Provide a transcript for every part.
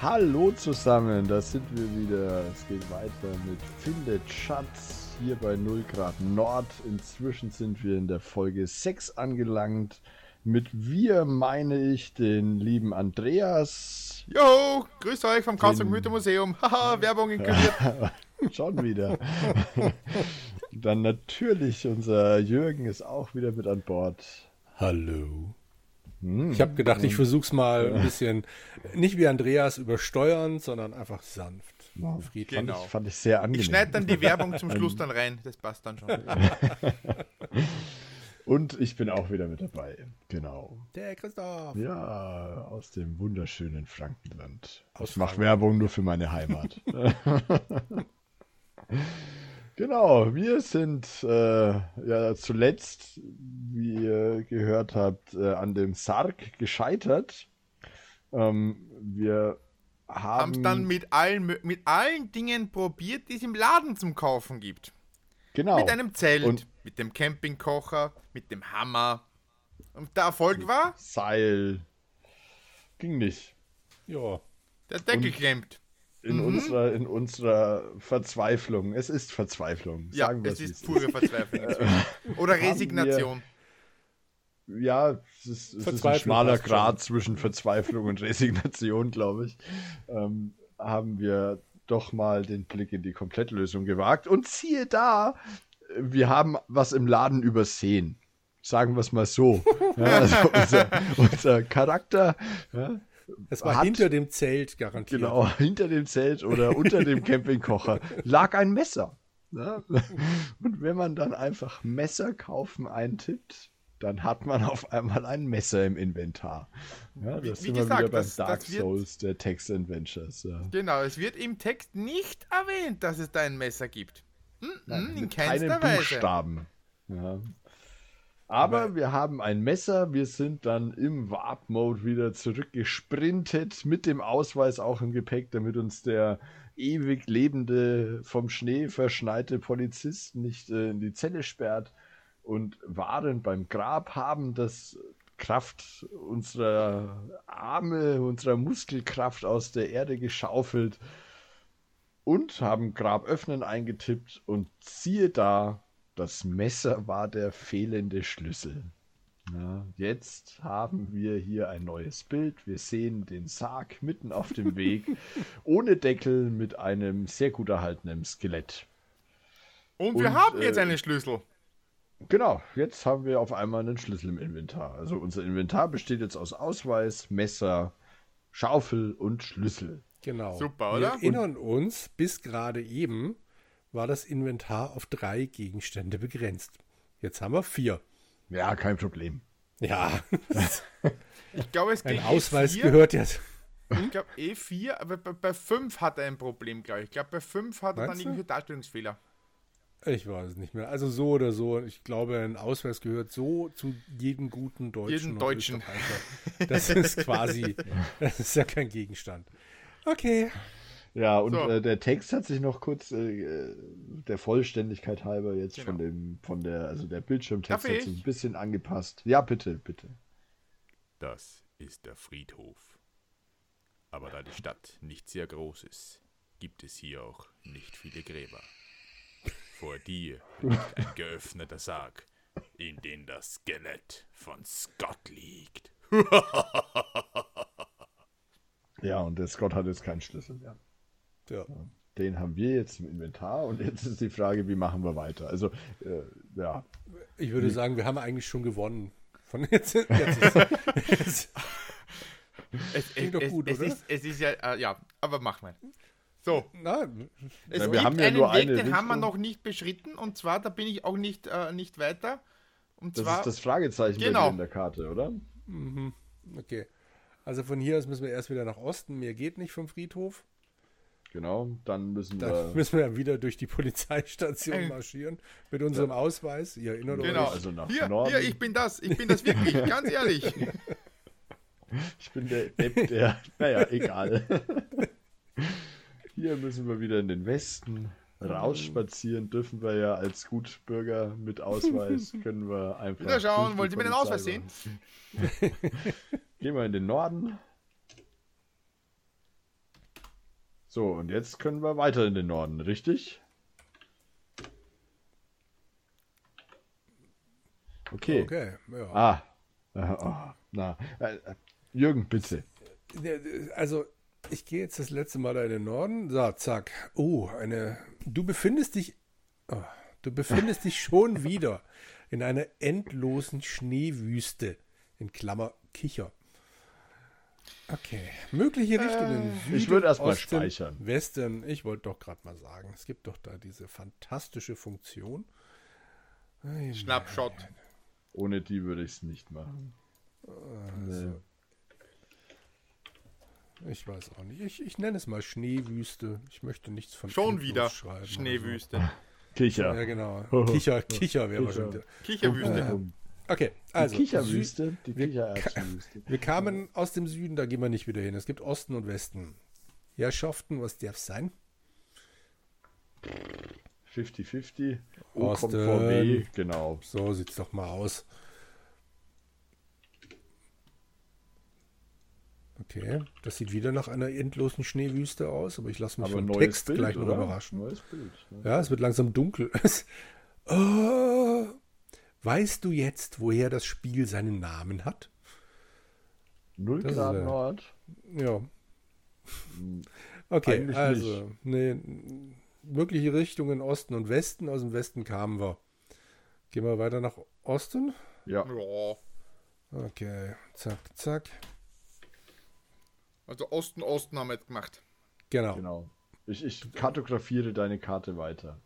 Hallo zusammen, da sind wir wieder. Es geht weiter mit Findet Schatz hier bei 0 Grad Nord. Inzwischen sind wir in der Folge 6 angelangt. Mit wir meine ich den lieben Andreas. Jo, grüß euch vom Karlsruhe Mythe Museum. Haha, Werbung inkludiert. Schon wieder. Dann natürlich unser Jürgen ist auch wieder mit an Bord. Hallo. Hm. Ich habe gedacht, ich versuch's mal ein bisschen, nicht wie Andreas übersteuern, sondern einfach sanft. Wow, Fried, genau. fand, ich, fand ich sehr angenehm. Ich schneide dann die Werbung zum Schluss dann rein, das passt dann schon. Und ich bin auch wieder mit dabei. Genau. Der Christoph. Ja, aus dem wunderschönen Frankenland. Aus ich mache Werbung nur für meine Heimat. Genau, wir sind äh, ja zuletzt, wie ihr gehört habt, äh, an dem Sarg gescheitert. Ähm, wir haben es dann mit allen, mit allen Dingen probiert, die es im Laden zum Kaufen gibt. Genau. Mit einem Zelt, Und mit dem Campingkocher, mit dem Hammer. Und der Erfolg war? Seil. Ging nicht. Ja. Der Deckel Und klemmt in, mhm. unserer, in unserer Verzweiflung. Es ist Verzweiflung. Ja, es ist pure Verzweiflung. Oder Resignation. Wir, ja, es ist, es ist ein schmaler Grad zwischen Verzweiflung und Resignation, glaube ich. Ähm, haben wir doch mal den Blick in die Komplettlösung gewagt. Und siehe da, wir haben was im Laden übersehen. Sagen wir es mal so. ja, also unser, unser Charakter ja, es war hat, hinter dem Zelt garantiert. Genau, hinter dem Zelt oder unter dem Campingkocher lag ein Messer. Ne? Und wenn man dann einfach Messer kaufen eintippt, dann hat man auf einmal ein Messer im Inventar. Ja, das wie, sind wie gesagt, wieder beim das, Dark das wird, Souls der Text Adventures. Ja. Genau, es wird im Text nicht erwähnt, dass es da ein Messer gibt. Hm, Nein, in keinster Weise. Buchstaben. Ja. Aber wir haben ein Messer, wir sind dann im Warp-Mode wieder zurückgesprintet, mit dem Ausweis auch im Gepäck, damit uns der ewig lebende, vom Schnee verschneite Polizist nicht äh, in die Zelle sperrt und waren beim Grab, haben das Kraft unserer Arme, unserer Muskelkraft aus der Erde geschaufelt und haben Grab öffnen eingetippt und siehe da, das Messer war der fehlende Schlüssel. Ja, jetzt haben wir hier ein neues Bild. Wir sehen den Sarg mitten auf dem Weg, ohne Deckel, mit einem sehr gut erhaltenen Skelett. Und wir Und, haben jetzt äh, einen Schlüssel. Genau, jetzt haben wir auf einmal einen Schlüssel im Inventar. Also unser Inventar besteht jetzt aus Ausweis, Messer, Schaufel und Schlüssel. Genau. Super, oder? Wir erinnern uns, bis gerade eben war das Inventar auf drei Gegenstände begrenzt. Jetzt haben wir vier. Ja, kein Problem. Ja. ich glaube, es Ein Ausweis E4. gehört jetzt. Ich glaube E4, aber bei, bei 5 hat er ein Problem, glaube ich. Ich glaube, bei 5 hat er dann irgendwelche Darstellungsfehler. Ich weiß es nicht mehr. Also so oder so. Ich glaube, ein Ausweis gehört so zu jedem guten Deutschen. Jeden Deutschen. Das ist quasi, das ist ja kein Gegenstand. Okay. Ja, und so. äh, der Text hat sich noch kurz äh, der Vollständigkeit halber jetzt genau. von dem, von der, also der Bildschirmtext hat sich ein bisschen angepasst. Ja, bitte, bitte. Das ist der Friedhof. Aber da die Stadt nicht sehr groß ist, gibt es hier auch nicht viele Gräber. Vor dir liegt ein geöffneter Sarg, in dem das Skelett von Scott liegt. ja, und der Scott hat jetzt keinen Schlüssel mehr. Ja. Den haben wir jetzt im Inventar und jetzt ist die Frage, wie machen wir weiter? Also, äh, ja. Ich würde sagen, wir haben eigentlich schon gewonnen. Von jetzt, jetzt ist, es, es, es, doch gut, es, oder? Ist, es ist ja, äh, ja, aber mach mal. So. Na, es ja, wir haben ja einen nur Weg, eine den Richtung. haben wir noch nicht beschritten und zwar, da bin ich auch nicht, äh, nicht weiter. Und das zwar, ist das Fragezeichen genau. in der Karte, oder? Mhm. Okay. Also von hier aus müssen wir erst wieder nach Osten. Mehr geht nicht vom Friedhof. Genau, dann müssen dann wir. müssen wir wieder durch die Polizeistation marschieren mit unserem ja. Ausweis. Ihr erinnert genau. euch. Also nach hier, Norden. hier, ich bin das, ich bin das wirklich, ganz ehrlich. Ich bin der Depp, der. Naja, egal. Hier müssen wir wieder in den Westen. Rausspazieren dürfen wir ja als Gutbürger mit Ausweis. Können wir einfach. Wieder schauen, wollen Sie mir den Ausweis sehen? Gehen wir in den Norden. So, und jetzt können wir weiter in den Norden, richtig? Okay. Okay, ja. Ah. Oh, na. Äh, Jürgen, bitte. Also, ich gehe jetzt das letzte Mal in den Norden. So, zack. Oh, eine. Du befindest dich. Oh, du befindest dich schon wieder in einer endlosen Schneewüste. In Klammer Kicher. Okay. Mögliche Richtungen. Äh, Süden, ich würde erstmal speichern. Westen. Ich wollte doch gerade mal sagen, es gibt doch da diese fantastische Funktion. Schnappshot. Ohne die würde ich es nicht machen. Also, nee. Ich weiß auch nicht. Ich, ich nenne es mal Schneewüste. Ich möchte nichts von Schon wieder schreiben. Schneewüste. So. Kicher. Ja, genau. Kicher, Kicher wäre wieder. Kicherwüste. Ähm, okay, also. Die Kicherwüste. Die Kichererbsenwüste. Wir kamen aus dem Süden, da gehen wir nicht wieder hin. Es gibt Osten und Westen. Herrschaften, was darf sein? 50-50. O kommt vor B, genau. So sieht's doch mal aus. Okay, das sieht wieder nach einer endlosen Schneewüste aus, aber ich lasse mich aber vom Text Bild, gleich noch oder? überraschen. Bild. Ne? Ja, es wird langsam dunkel. oh, weißt du jetzt, woher das Spiel seinen Namen hat? 0 Grad ist, äh, Nord. Ja. Okay, Eigentlich also, nee, mögliche Richtungen Osten und Westen. Aus dem Westen kamen wir. Gehen wir weiter nach Osten? Ja. Okay, zack, zack. Also Osten, Osten haben wir jetzt gemacht. Genau. Genau. Ich, ich kartografiere deine Karte weiter.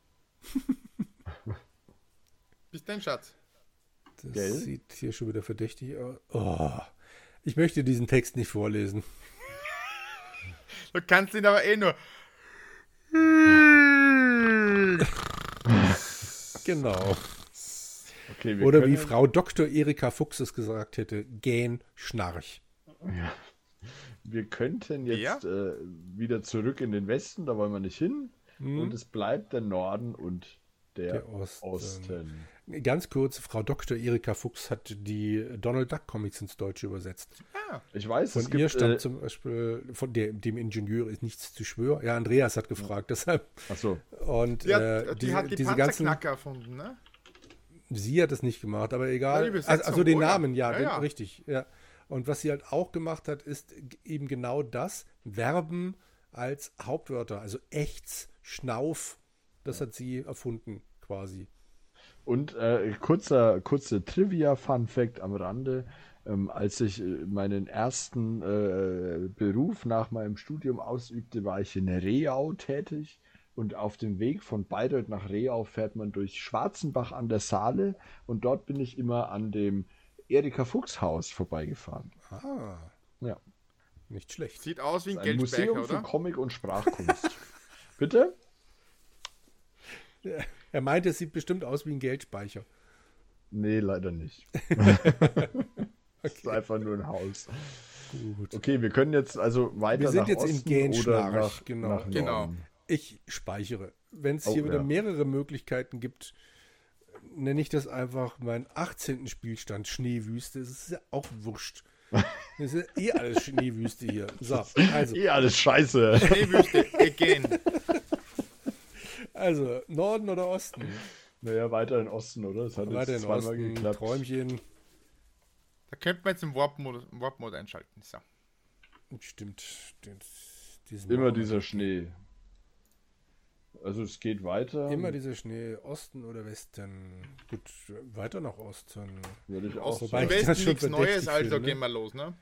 Bis dein Schatz. Das Gell? sieht hier schon wieder verdächtig aus. Oh, ich möchte diesen Text nicht vorlesen. Du kannst ihn aber eh nur. genau. Okay, Oder wie Frau Dr. Erika Fuchs es gesagt hätte, gähn Schnarch. Ja. Wir könnten jetzt ja. äh, wieder zurück in den Westen, da wollen wir nicht hin. Hm. Und es bleibt der Norden und der, der Osten. Osten. Ganz kurz, Frau Dr. Erika Fuchs hat die Donald Duck Comics ins Deutsche übersetzt. Ah, ich weiß, von ihr gibt, stammt äh, zum Beispiel, von der, dem Ingenieur ist nichts zu schwören. Ja, Andreas hat gefragt, deshalb. Ach so. Und die, hat, äh, die, die hat die diese ganzen erfunden, ne? Sie hat es nicht gemacht, aber egal. Ja, also, also, den Namen, ja, ja, den, ja, richtig, ja. Und was sie halt auch gemacht hat, ist eben genau das: Verben als Hauptwörter, also echts, schnauf. Das hat sie erfunden, quasi. Und äh, kurzer, kurzer Trivia-Fun-Fact am Rande. Ähm, als ich äh, meinen ersten äh, Beruf nach meinem Studium ausübte, war ich in Reau tätig. Und auf dem Weg von Bayreuth nach Reau fährt man durch Schwarzenbach an der Saale. Und dort bin ich immer an dem Erika Fuchs Haus vorbeigefahren. Ah. Ja. Nicht schlecht. Sieht aus wie ein, ein Museum oder? für Comic und Sprachkunst. Bitte? Ja. Er meinte, es sieht bestimmt aus wie ein Geldspeicher. Nee, leider nicht. okay. Das ist einfach nur ein Haus. Gut. Okay, wir können jetzt also weiter Wir sind nach jetzt Osten in Genschnarch, genau. Nach genau. Ich speichere. Wenn es hier oh, wieder ja. mehrere Möglichkeiten gibt, nenne ich das einfach meinen 18. Spielstand Schneewüste. Das ist ja auch wurscht. Das ist ja eh alles Schneewüste hier. So, also. Eh alles scheiße. Schneewüste, again. Also, Norden oder Osten? Naja, weiter in Osten, oder? Das hat weiter jetzt zweimal Osten, geklappt. Träumchen. Da könnte man jetzt im Warp-Mode Warp einschalten. So. Stimmt. Immer Norden. dieser Schnee. Also es geht weiter. Immer dieser Schnee, Osten oder Westen? Gut, weiter nach Osten. Würde ich auch sagen. Westen nichts Neues, also finde, gehen wir los, ne?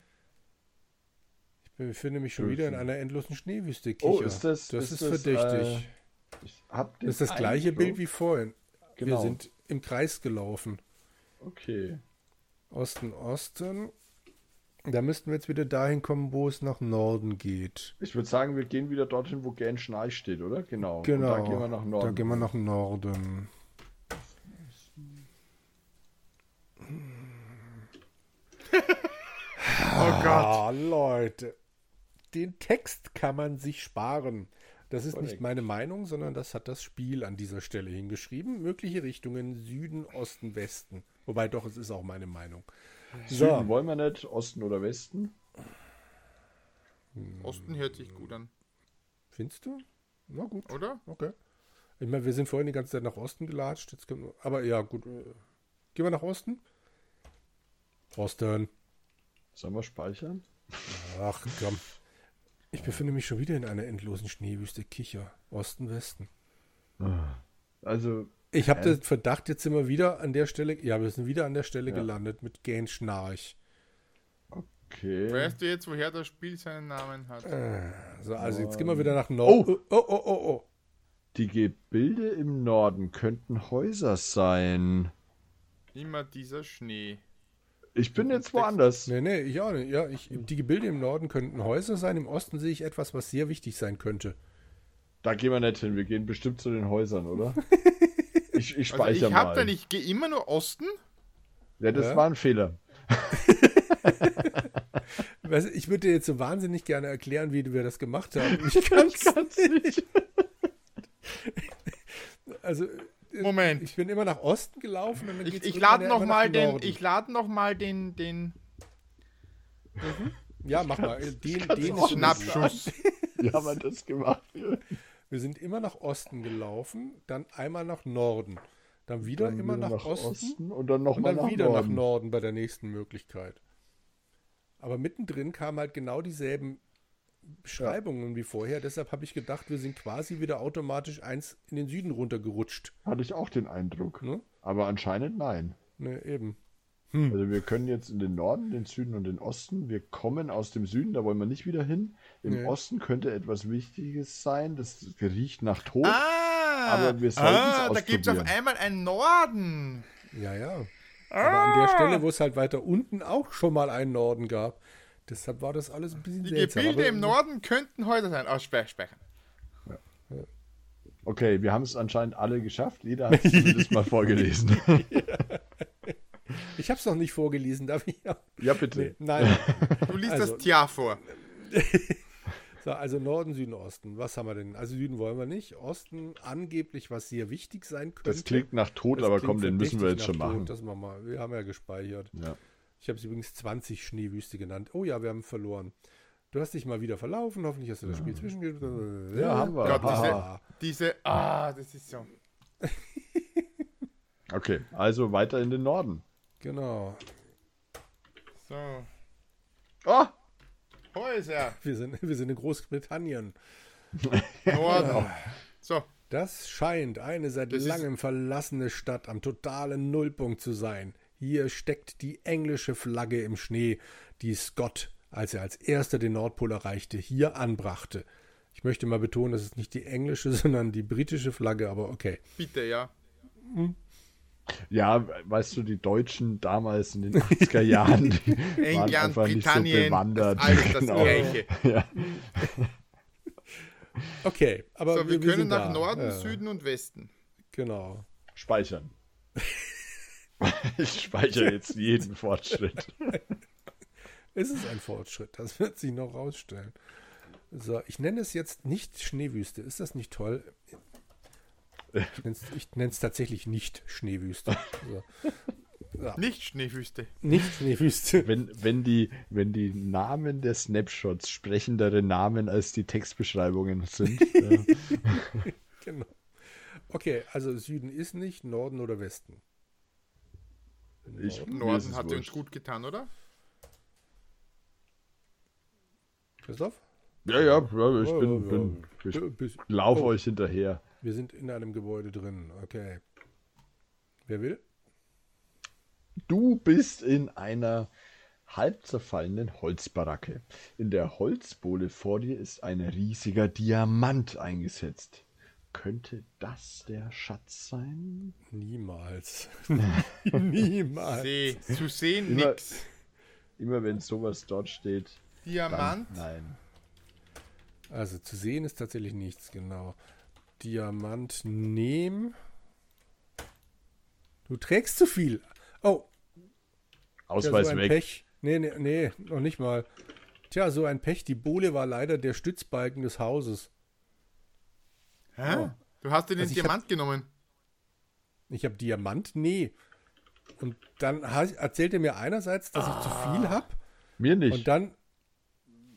Ich befinde mich schon Schön. wieder in einer endlosen Schneewüste. Kicher. Oh, ist das, das ist, ist verdächtig. Äh, das ist das gleiche Eindruck. Bild wie vorhin. Genau. Wir sind im Kreis gelaufen. Okay. Osten, Osten. Da müssten wir jetzt wieder dahin kommen, wo es nach Norden geht. Ich würde sagen, wir gehen wieder dorthin, wo Gern Schnarch steht, oder? Genau. Genau. da gehen wir nach Norden. Da gehen wir nach Norden. oh Gott. Ah, Leute. Den Text kann man sich sparen. Das ist Korrekt. nicht meine Meinung, sondern das hat das Spiel an dieser Stelle hingeschrieben. Mögliche Richtungen Süden, Osten, Westen. Wobei doch, es ist auch meine Meinung. Süden wollen wir nicht, Osten oder Westen? Osten hört sich gut an. Findest du? Na gut. Oder? Okay. Ich meine, wir sind vorhin die ganze Zeit nach Osten gelatscht. Jetzt wir, aber ja, gut. Gehen wir nach Osten? Osten. Sollen wir speichern? Ach komm. Ich befinde mich schon wieder in einer endlosen Schneewüste. Kicher. Osten, Westen. Also. Ich habe äh, den Verdacht, jetzt sind wir wieder an der Stelle. Ja, wir sind wieder an der Stelle ja. gelandet mit Gain Schnarch. Okay. Weißt du jetzt, woher das Spiel seinen Namen hat? Äh, so, also jetzt gehen wir wieder nach Norden. Oh. oh, oh, oh, oh. Die Gebilde im Norden könnten Häuser sein. Immer dieser Schnee. Ich bin jetzt woanders. Nee, nee, ich auch nicht. Ja, ich, die Gebilde im Norden könnten Häuser sein. Im Osten sehe ich etwas, was sehr wichtig sein könnte. Da gehen wir nicht hin. Wir gehen bestimmt zu den Häusern, oder? ich, ich speichere also ich hab mal. Dann, ich gehe immer nur Osten. Ja, das ja. war ein Fehler. ich würde dir jetzt so wahnsinnig gerne erklären, wie wir das gemacht haben. Ich kann es nicht. also Moment. Ich bin immer nach Osten gelaufen. Und dann ich ich lade noch mal den. Ich lade noch mal den den. Mhm. Ja, mach mal. Den, den Schnappschuss. Wie haben wir das gemacht? Wir sind immer nach Osten gelaufen, dann einmal nach Norden, dann wieder dann immer nach, nach Osten, Osten, und dann nochmal nach wieder Norden. nach Norden bei der nächsten Möglichkeit. Aber mittendrin kamen halt genau dieselben Beschreibungen ja. wie vorher. Deshalb habe ich gedacht, wir sind quasi wieder automatisch eins in den Süden runtergerutscht. Hatte ich auch den Eindruck. Ne? Aber anscheinend nein. Ne, eben. Hm. Also wir können jetzt in den Norden, den Süden und den Osten. Wir kommen aus dem Süden, da wollen wir nicht wieder hin. Im nee. Osten könnte etwas Wichtiges sein. Das riecht nach Tod. Ah, aber wir sollten ah, es Da gibt es auf einmal einen Norden. Ja, ja. Ah. Aber an der Stelle, wo es halt weiter unten auch schon mal einen Norden gab. Deshalb war das alles ein bisschen Die seltsam. Gebilde im Norden könnten heute sein. Aus oh, Speichern. Ja. Okay, wir haben es anscheinend alle geschafft. Jeder hat es zumindest mal vorgelesen. Ich habe es noch nicht vorgelesen, darf ich? Auch? Ja, bitte. Nein. Du liest also, das Tja vor. so, also Norden, Süden, Osten. Was haben wir denn? Also Süden wollen wir nicht. Osten angeblich, was sehr wichtig sein könnte. Das klingt nach Tod, das aber komm, den müssen wir jetzt schon machen. Das machen wir. Wir haben ja gespeichert. Ja. Ich habe es übrigens 20 Schneewüste genannt. Oh ja, wir haben verloren. Du hast dich mal wieder verlaufen. Hoffentlich hast du das Spiel zwischen. Ja, ja, haben wir. Gott, diese, diese, ah, das ist so. okay, also weiter in den Norden. Genau. So. Oh! Häuser! Wir sind, wir sind in Großbritannien. Norden. So. Das scheint eine seit das langem verlassene Stadt am totalen Nullpunkt zu sein. Hier steckt die englische Flagge im Schnee, die Scott, als er als erster den Nordpol erreichte, hier anbrachte. Ich möchte mal betonen, das ist nicht die englische, sondern die britische Flagge, aber okay. Bitte, ja. Hm. Ja, weißt du, die Deutschen damals in den 80er Jahren, die England, waren einfach Britannien, nicht so bewandert. Alles das genau. Gleiche. Ja. Okay, aber so, wir, wir können nach da. Norden, ja. Süden und Westen. Genau. Speichern. ich speichere jetzt jeden Fortschritt. es ist ein Fortschritt, das wird sich noch rausstellen. So, ich nenne es jetzt nicht Schneewüste. Ist das nicht toll? Ich nenne es tatsächlich nicht Schneewüste. So. Ja. Nicht Schneewüste. Nicht Schneewüste. Wenn, wenn, die, wenn die Namen der Snapshots sprechendere Namen als die Textbeschreibungen sind. ja. Genau. Okay, also Süden ist nicht, Norden oder Westen. Ich, Norden hat uns gut getan, oder? Christoph? Ja, ja, ja ich bin, bin ich laufe oh. euch hinterher. Wir sind in einem Gebäude drin, okay. Wer will? Du bist in einer halb zerfallenen Holzbaracke. In der Holzbohle vor dir ist ein riesiger Diamant eingesetzt. Könnte das der Schatz sein? Niemals. Niemals. See, zu sehen immer, nix. Immer wenn sowas dort steht. Diamant? Dann, nein. Also zu sehen ist tatsächlich nichts, genau. Diamant nehmen. Du trägst zu viel. Oh. Ausweis ja, so weg. Pech. Nee, nee, nee, noch nicht mal. Tja, so ein Pech. Die Bohle war leider der Stützbalken des Hauses. Hä? Oh. Du hast dir den also Diamant hab, genommen. Ich habe Diamant? Nee. Und dann erzählt er mir einerseits, dass ah. ich zu viel habe. Mir nicht. Und dann.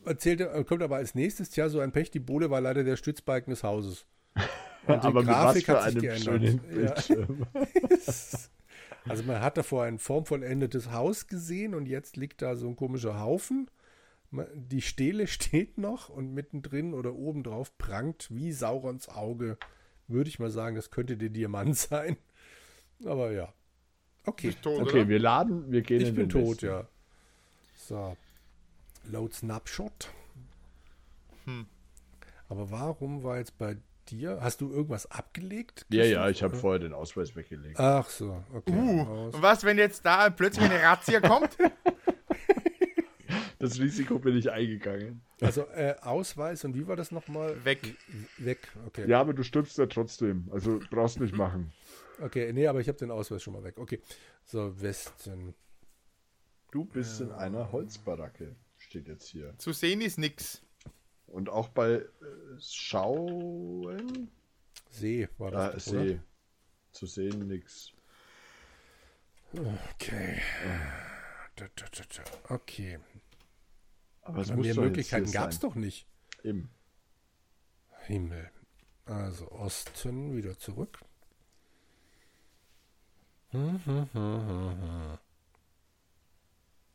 erzählt er, kommt aber als nächstes, tja, so ein Pech, die Bohle war leider der Stützbalken des Hauses. Und die aber Grafik hat sich geändert. Ja. also man hat davor ein formvollendetes Haus gesehen und jetzt liegt da so ein komischer Haufen. Die Stele steht noch und mittendrin oder obendrauf prangt wie Saurons Auge. Würde ich mal sagen, das könnte der Diamant sein. Aber ja. Okay. Tot, okay, oder? wir laden, wir gehen ich in den Ich bin tot, Westen. ja. So. Load Snapshot. Hm. Aber warum war jetzt bei dir? Hast du irgendwas abgelegt? Ja, ja, ich habe vorher den Ausweis weggelegt. Ach so, okay. Uh, und was, wenn jetzt da plötzlich eine Razzia kommt? Das Risiko bin ich eingegangen. Also äh, Ausweis und wie war das nochmal? Weg. Weg, okay. Ja, aber du stirbst ja trotzdem. Also brauchst nicht machen. Okay, nee, aber ich habe den Ausweis schon mal weg. Okay. So, Westen. Du bist ja. in einer Holzbaracke, steht jetzt hier. Zu sehen ist nix. Und auch bei äh, Schauen. See war das. Ah, See. Oder? Zu sehen nix. Okay. Okay. Aber es mehr Möglichkeiten gab es doch nicht. Eben. Himmel. Also Osten wieder zurück.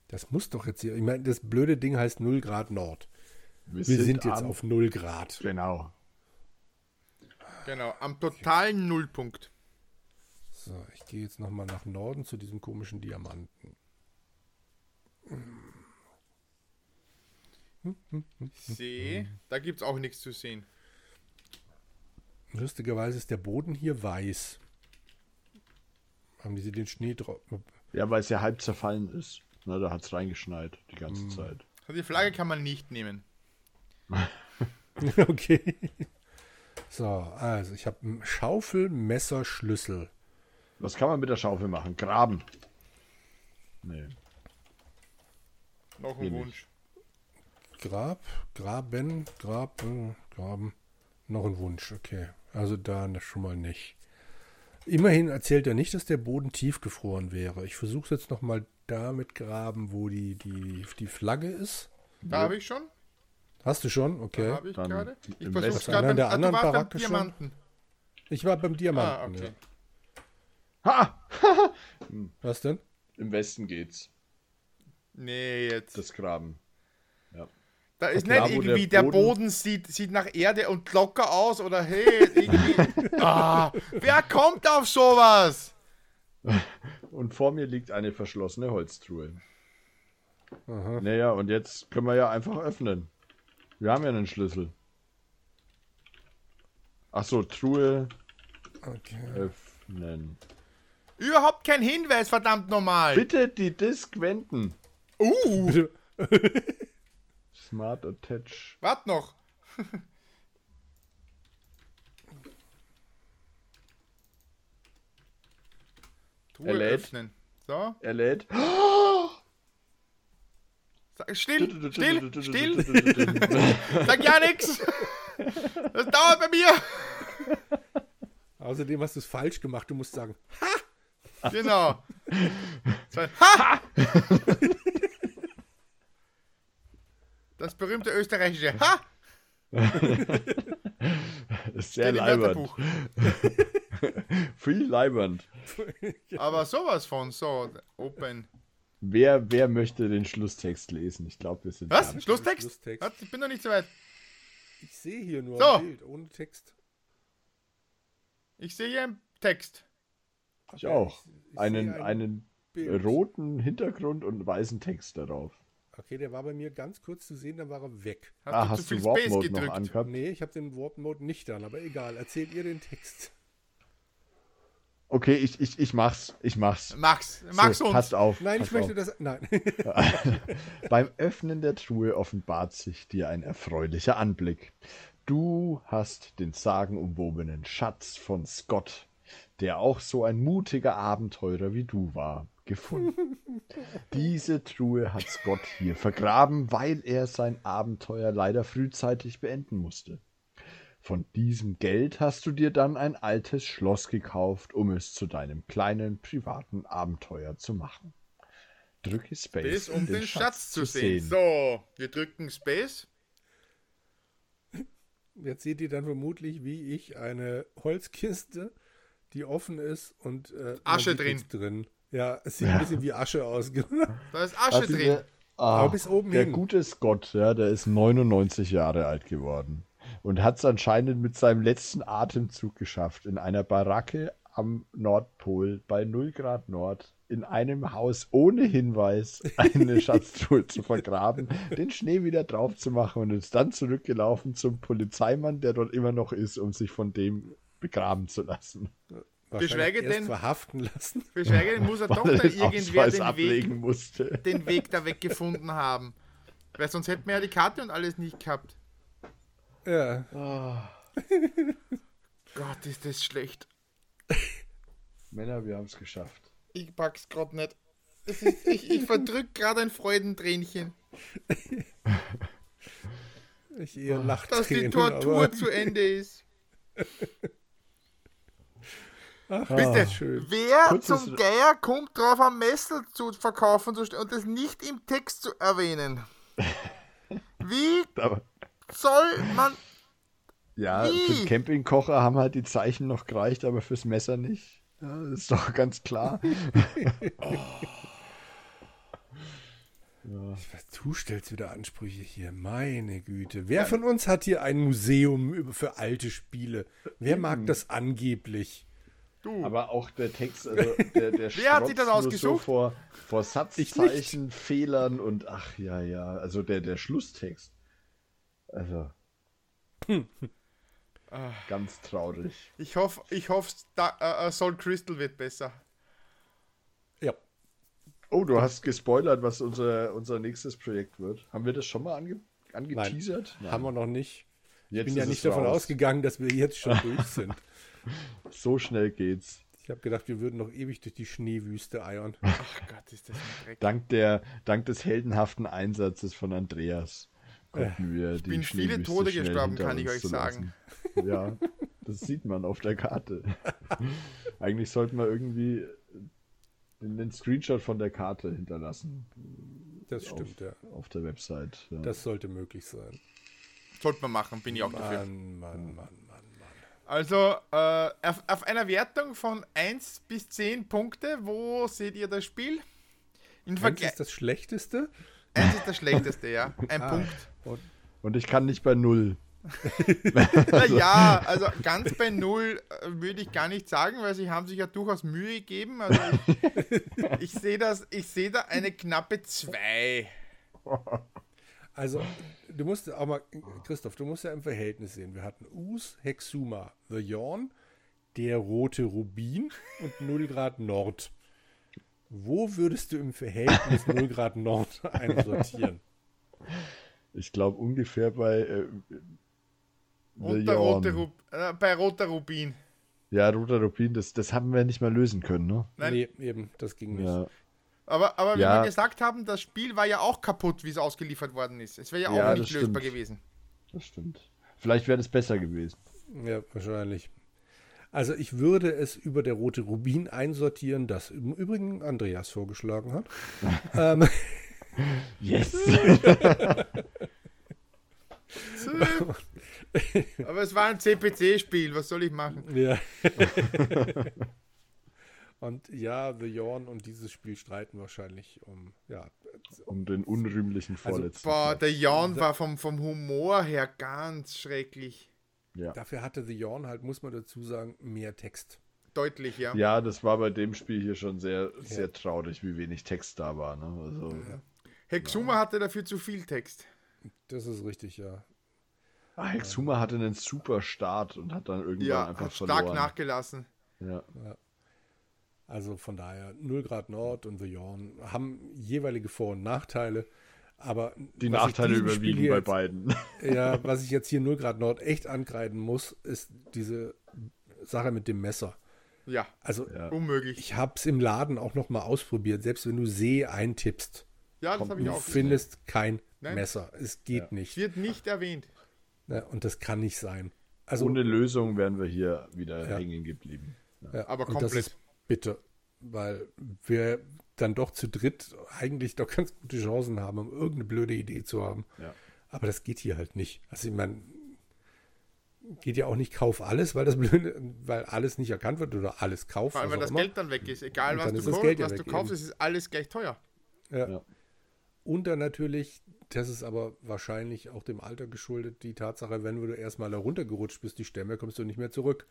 Das muss doch jetzt hier. Ich meine, das blöde Ding heißt 0 Grad Nord. Wir, Wir sind, sind, jetzt auf 0 Grad. Genau. Genau, am totalen Nullpunkt. So, ich gehe jetzt nochmal nach Norden zu diesem komischen Diamanten. Ich sehe, da gibt es auch nichts zu sehen. Lustigerweise ist der Boden hier weiß. Haben die den Schnee drauf? Ja, weil es ja halb zerfallen ist. Na, da hat es reingeschneit die ganze hm. Zeit. Also die Flagge kann man nicht nehmen. okay. So, also ich habe Schaufel, Messer, Schlüssel. Was kann man mit der Schaufel machen? Graben. Nee. Noch ein. Wunsch. Grab, Graben, Graben, Graben. Noch ein Wunsch, okay. Also da schon mal nicht. Immerhin erzählt er nicht, dass der Boden tiefgefroren wäre. Ich versuche es jetzt nochmal da mit Graben, wo die, die, die Flagge ist. Da habe ich schon. Hast du schon? Okay. Da habe ich gerade. Ich versuche es gerade der anderen ah, Baracke schon. Ich war beim Diamanten. Ah, okay. ja. Ha! Was denn? Im Westen geht's. Nee, jetzt. Das Graben. Da ist nicht irgendwie, der Boden, der Boden, sieht, sieht nach Erde und locker aus oder hey, irgendwie. ah, wer kommt auf sowas? Und vor mir liegt eine verschlossene Holztruhe. Aha. Naja, und jetzt können wir ja einfach öffnen. Wir haben ja einen Schlüssel. Achso, Truhe okay. öffnen. Überhaupt kein Hinweis, verdammt normal. Bitte die Disk wenden. Uh. Smart Attach. Wart noch. Truhe er lädt. öffnen. So. Er lädt. Sag, still, still, still. Sag ja nix. Das dauert bei mir. Außerdem hast du es falsch gemacht. Du musst sagen, ha. Genau. ha. Das berühmte österreichische Ha! Sehr leibernd. Viel leibernd. Aber sowas von so, Open. Wer, wer möchte den Schlusstext lesen? Ich glaube, wir sind. Was? Schlusstext? Schlusstext? Was? Ich bin noch nicht so weit. Ich sehe hier nur so. ein Bild ohne Text. Ich sehe hier einen Text. Ich auch. Ich, ich einen, einen roten Hintergrund und weißen Text darauf. Okay, der war bei mir ganz kurz zu sehen, dann war er weg. Hast ah, du hast du Warp Mode noch angehabt? Nee, ich habe den Warp Mode nicht an, aber egal. Erzählt ihr den Text. Okay, ich, ich, ich mach's. Ich mach's. Max, Max so, uns. Passt auf. Nein, passt ich möchte auf. das. Nein. Beim Öffnen der Truhe offenbart sich dir ein erfreulicher Anblick. Du hast den sagenumwobenen Schatz von Scott, der auch so ein mutiger Abenteurer wie du war, gefunden. Diese Truhe hat Scott hier vergraben, weil er sein Abenteuer leider frühzeitig beenden musste. Von diesem Geld hast du dir dann ein altes Schloss gekauft, um es zu deinem kleinen privaten Abenteuer zu machen. Drücke Space, Space um den, den Schatz, Schatz, zu sehen. sehen. So, wir drücken Space. Jetzt seht ihr dann vermutlich, wie ich eine Holzkiste, die offen ist und äh, Asche drin. drin. Ja, es sieht ja. ein bisschen wie Asche aus. da ist Asche drin. Der, ah, bis oben der hin. gute Scott, ja, der ist 99 Jahre alt geworden und hat es anscheinend mit seinem letzten Atemzug geschafft, in einer Baracke am Nordpol bei 0 Grad Nord in einem Haus ohne Hinweis eine Schatztruhe zu vergraben, den Schnee wieder drauf zu machen und ist dann zurückgelaufen zum Polizeimann, der dort immer noch ist, um sich von dem begraben zu lassen. Geschweige denn verhaften lassen. Geschweige denn muss er doch dann irgendwer den Weg, musste. den Weg da weggefunden haben. Weil sonst hätten wir ja die Karte und alles nicht gehabt. Ja. Oh. Gott, ist das schlecht. Männer, wir haben es geschafft. Ich pack's gerade nicht. Ist, ich, ich verdrück gerade ein Freudentränchen. Ich eher lacht. Dass die Tortur aber... zu Ende ist. Ach, Bitte, schön. wer Kurzes zum Geier kommt drauf, am Messel zu verkaufen und das nicht im Text zu erwähnen? Wie soll man. Ja, wie? für den Campingkocher haben halt die Zeichen noch gereicht, aber fürs Messer nicht. Ja, das ist doch ganz klar. oh. ja. Du stellst wieder Ansprüche hier, meine Güte. Wer von uns hat hier ein Museum für alte Spiele? Wer mag das angeblich? Du. Aber auch der Text, also der, der Wer hat sich das ausgesucht? So vor, vor Satzzeichen, Fehlern und ach ja, ja, also der, der Schlusstext. Also. Ah. Ganz traurig. Ich hoffe, ich hoffe, äh, äh, Soul Crystal wird besser. Ja. Oh, du hast gespoilert, was unser, unser nächstes Projekt wird. Haben wir das schon mal ange angeteasert? Nein, Nein. Haben wir noch nicht. Jetzt ich bin ja nicht davon raus. ausgegangen, dass wir jetzt schon durch sind. So schnell geht's. Ich habe gedacht, wir würden noch ewig durch die Schneewüste eiern. Ach Gott, ist das ein Dreck. Dank, der, dank des heldenhaften Einsatzes von Andreas konnten wir ich die bin viele Tode gestorben, kann ich euch sagen. Ja, das sieht man auf der Karte. Eigentlich sollten wir irgendwie den Screenshot von der Karte hinterlassen. Das stimmt, auf, ja. Auf der Website. Ja. Das sollte möglich sein. Sollte man machen, bin ich auch Mann, dafür. Mann, Mann, Mann. Also äh, auf, auf, einer Wertung von 1 bis 10 Punkte, wo seht ihr das Spiel? In Eins ist das Schlechteste? Eins ist das Schlechteste, ja. Ein ah. Punkt. Und, und ich kann nicht bei Null. naja, also ganz bei Null äh, würde ich gar nicht sagen, weil sie haben sich ja durchaus Mühe gegeben. Also ich, ich sehe das, ich sehe da eine knappe 2. Also, du musst auch mal, Christoph, du musst ja im Verhältnis sehen. Wir hatten Us, Hexuma, The Yawn, der rote Rubin und 0 Grad Nord. Wo würdest du im Verhältnis 0 Grad Nord einsortieren? Ich glaube ungefähr bei äh, rote Rub äh, bei roter Rubin. Ja, roter Rubin, das, das haben wir nicht mal lösen können, ne? Nein. Nee, eben, das ging nicht. Ja. Aber, aber wie ja. wir gesagt haben, das Spiel war ja auch kaputt, wie es ausgeliefert worden ist. Es wäre ja auch ja, nicht lösbar gewesen. Das stimmt. Vielleicht wäre es besser gewesen. Ja, wahrscheinlich. Also ich würde es über der rote Rubin einsortieren, das im Übrigen Andreas vorgeschlagen hat. ähm, yes! Aber es war ein CPC-Spiel, was soll ich machen? Ja. und ja, The Yawn und dieses Spiel streiten wahrscheinlich um, ja, um den unrühmlichen also, Vorletzten. Also, boah, der Yawn war vom, vom Humor her ganz schrecklich. Ja. Dafür hatte The Yawn halt, muss man dazu sagen, mehr Text. Deutlich, ja. Ja, das war bei dem Spiel hier schon sehr, ja. sehr traurig, wie wenig Text da war. Ne? Also, ja. Hexuma ja. hatte dafür zu viel Text. Das ist richtig, ja. Ah, Hexuma hatte einen super Start und hat dann irgendwann ja, einfach hat verloren. stark nachgelassen. Ja. ja. Also von daher, 0 Grad Nord und The Yawn haben jeweilige Vor- und Nachteile. Aber die Nachteile überwiegen bei beiden. Ja, was ich jetzt hier 0 Grad Nord echt ankreiden muss, ist diese Sache mit dem Messer. Ja, also ja. unmöglich. Ich habe es im Laden auch noch mal ausprobiert. Selbst wenn du See eintippst, ja, das habe ich auch. Du findest kein Nein. Messer. Es geht ja. nicht. Wird nicht erwähnt. Ja, und das kann nicht sein. Also, Ohne Lösung wären wir hier wieder hängen geblieben. aber komplett. Bitte, weil wir dann doch zu dritt eigentlich doch ganz gute Chancen haben, um irgendeine blöde Idee zu haben. Ja. Aber das geht hier halt nicht. Also ich meine, geht ja auch nicht kauf alles, weil das blöde, weil alles nicht erkannt wird oder alles kauft. Vor allem, wenn das immer. Geld dann weg ist. Egal was du, kaufst, was du kaufst, ist alles gleich teuer. Ja. ja. Und dann natürlich, das ist aber wahrscheinlich auch dem Alter geschuldet, die Tatsache, wenn du erstmal da runtergerutscht bist, die Stämme, kommst du nicht mehr zurück.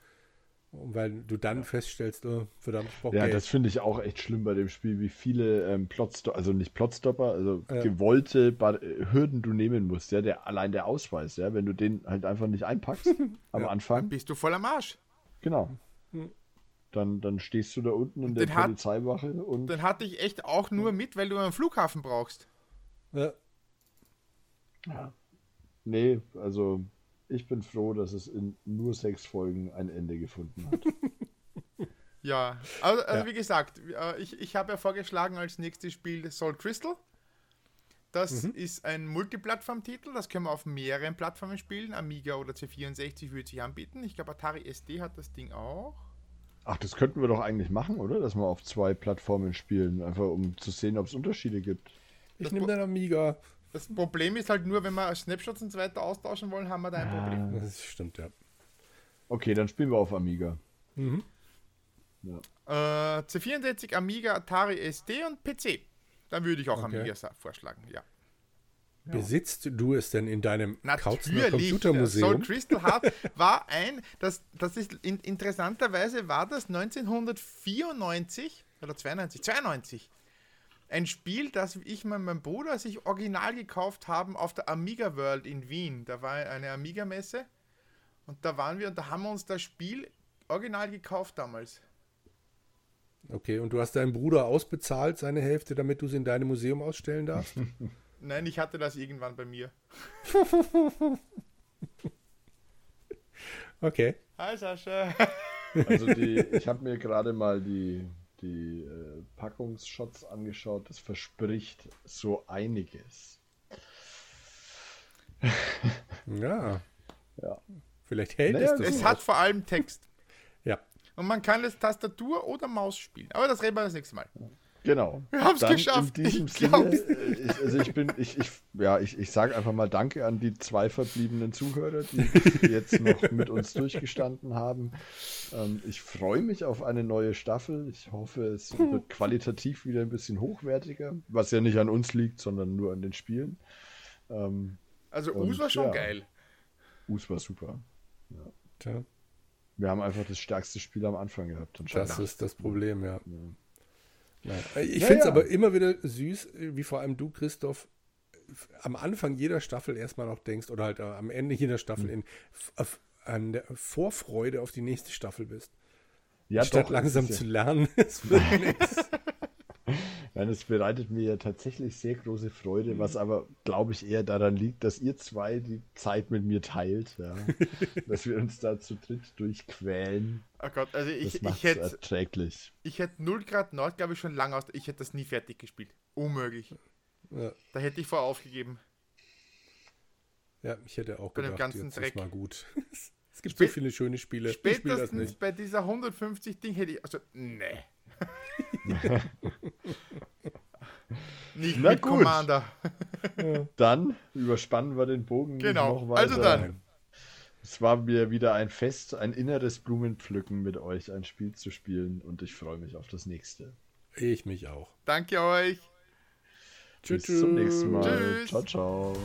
Weil du dann ja. feststellst, oh, verdammt, ich Ja, Geld. das finde ich auch echt schlimm bei dem Spiel, wie viele ähm, Plotstopper, also nicht Plotstopper, also ja. gewollte Bar Hürden du nehmen musst, ja, der, allein der Ausweis, ja, wenn du den halt einfach nicht einpackst am ja. Anfang. Dann bist du voll am Arsch. Genau. Hm. Dann, dann stehst du da unten in der den Polizeiwache hat, und. Den hatte ich echt auch nur mit, weil du einen Flughafen brauchst. Ja. ja. Nee, also ich bin froh, dass es in nur sechs Folgen ein Ende gefunden hat. ja, also, also ja. wie gesagt, äh, ich, ich habe ja vorgeschlagen als nächstes Spiel Soul Crystal. Das mhm. ist ein Multiplattform-Titel, das können wir auf mehreren Plattformen spielen. Amiga oder C64 würde sich anbieten. Ich glaube, Atari SD hat das Ding auch. Ach, das könnten wir doch eigentlich machen, oder? Dass wir auf zwei Plattformen spielen, einfach um zu sehen, ob es Unterschiede gibt. Ich nehme den Amiga. Das Problem ist halt nur, wenn wir Snapshots und so weiter austauschen wollen, haben wir da ein ah, Problem. Das stimmt, ja. Okay, dann spielen wir auf Amiga. Mhm. Ja. Äh, C64, Amiga, Atari SD und PC. Dann würde ich auch okay. Amiga vorschlagen, ja. Besitzt du es denn in deinem Kautzner Computermuseum? Soul Crystal Heart war ein, das, das ist in, interessanterweise war das 1994 oder 92, 92 ein Spiel, das ich und mein Bruder sich original gekauft haben auf der Amiga World in Wien. Da war eine Amiga-Messe und da waren wir und da haben wir uns das Spiel original gekauft damals. Okay, und du hast deinen Bruder ausbezahlt, seine Hälfte, damit du es in deinem Museum ausstellen darfst? Nein, ich hatte das irgendwann bei mir. okay. Hi Sascha. Also die, ich habe mir gerade mal die die äh, Packungsshots angeschaut. Das verspricht so einiges. ja. ja. Vielleicht hält naja, es das. Es hat vor allem Text. ja. Und man kann es Tastatur oder Maus spielen. Aber das reden wir das nächste Mal. Genau. Wir haben es geschafft. In diesem ich Sinne, äh, ich, also ich bin, ich, ich, ja, ich, ich sage einfach mal Danke an die zwei verbliebenen Zuhörer, die jetzt noch mit uns durchgestanden haben. Ähm, ich freue mich auf eine neue Staffel. Ich hoffe, es wird qualitativ wieder ein bisschen hochwertiger, was ja nicht an uns liegt, sondern nur an den Spielen. Ähm, also Us war schon ja, geil. Us war super. Ja. Tja. Wir haben einfach das stärkste Spiel am Anfang gehabt. Das ist das Problem, ja. ja. Ja. Ich finde es ja. aber immer wieder süß, wie vor allem du, Christoph, am Anfang jeder Staffel erstmal noch denkst oder halt am Ende jeder Staffel mhm. in, an der Vorfreude auf die nächste Staffel bist. Ja, Statt doch, langsam zu lernen. Es wird nichts. Nein, es bereitet mir ja tatsächlich sehr große Freude, was aber, glaube ich, eher daran liegt, dass ihr zwei die Zeit mit mir teilt. Ja. dass wir uns da zu dritt durchquälen. Oh Gott, also ich, ich hätte. erträglich. Ich hätte 0 Grad Nord, glaube ich, schon lange aus. Ich hätte das nie fertig gespielt. Unmöglich. Ja. Da hätte ich vorher aufgegeben. Ja, ich hätte auch bei gedacht, dem ganzen jetzt Dreck. ist mal gut. es gibt Spä so viele schöne Spiele. Spätestens bei dieser 150 Ding hätte ich. Also, nee. Nicht Na mit gut. Commander. dann überspannen wir den Bogen genau. noch weiter. Also dann. Es war mir wieder ein Fest, ein inneres Blumenpflücken mit euch, ein Spiel zu spielen und ich freue mich auf das nächste. Ich mich auch. Danke euch. Tschüss. Bis zum nächsten Mal. Tschüss. Ciao, ciao.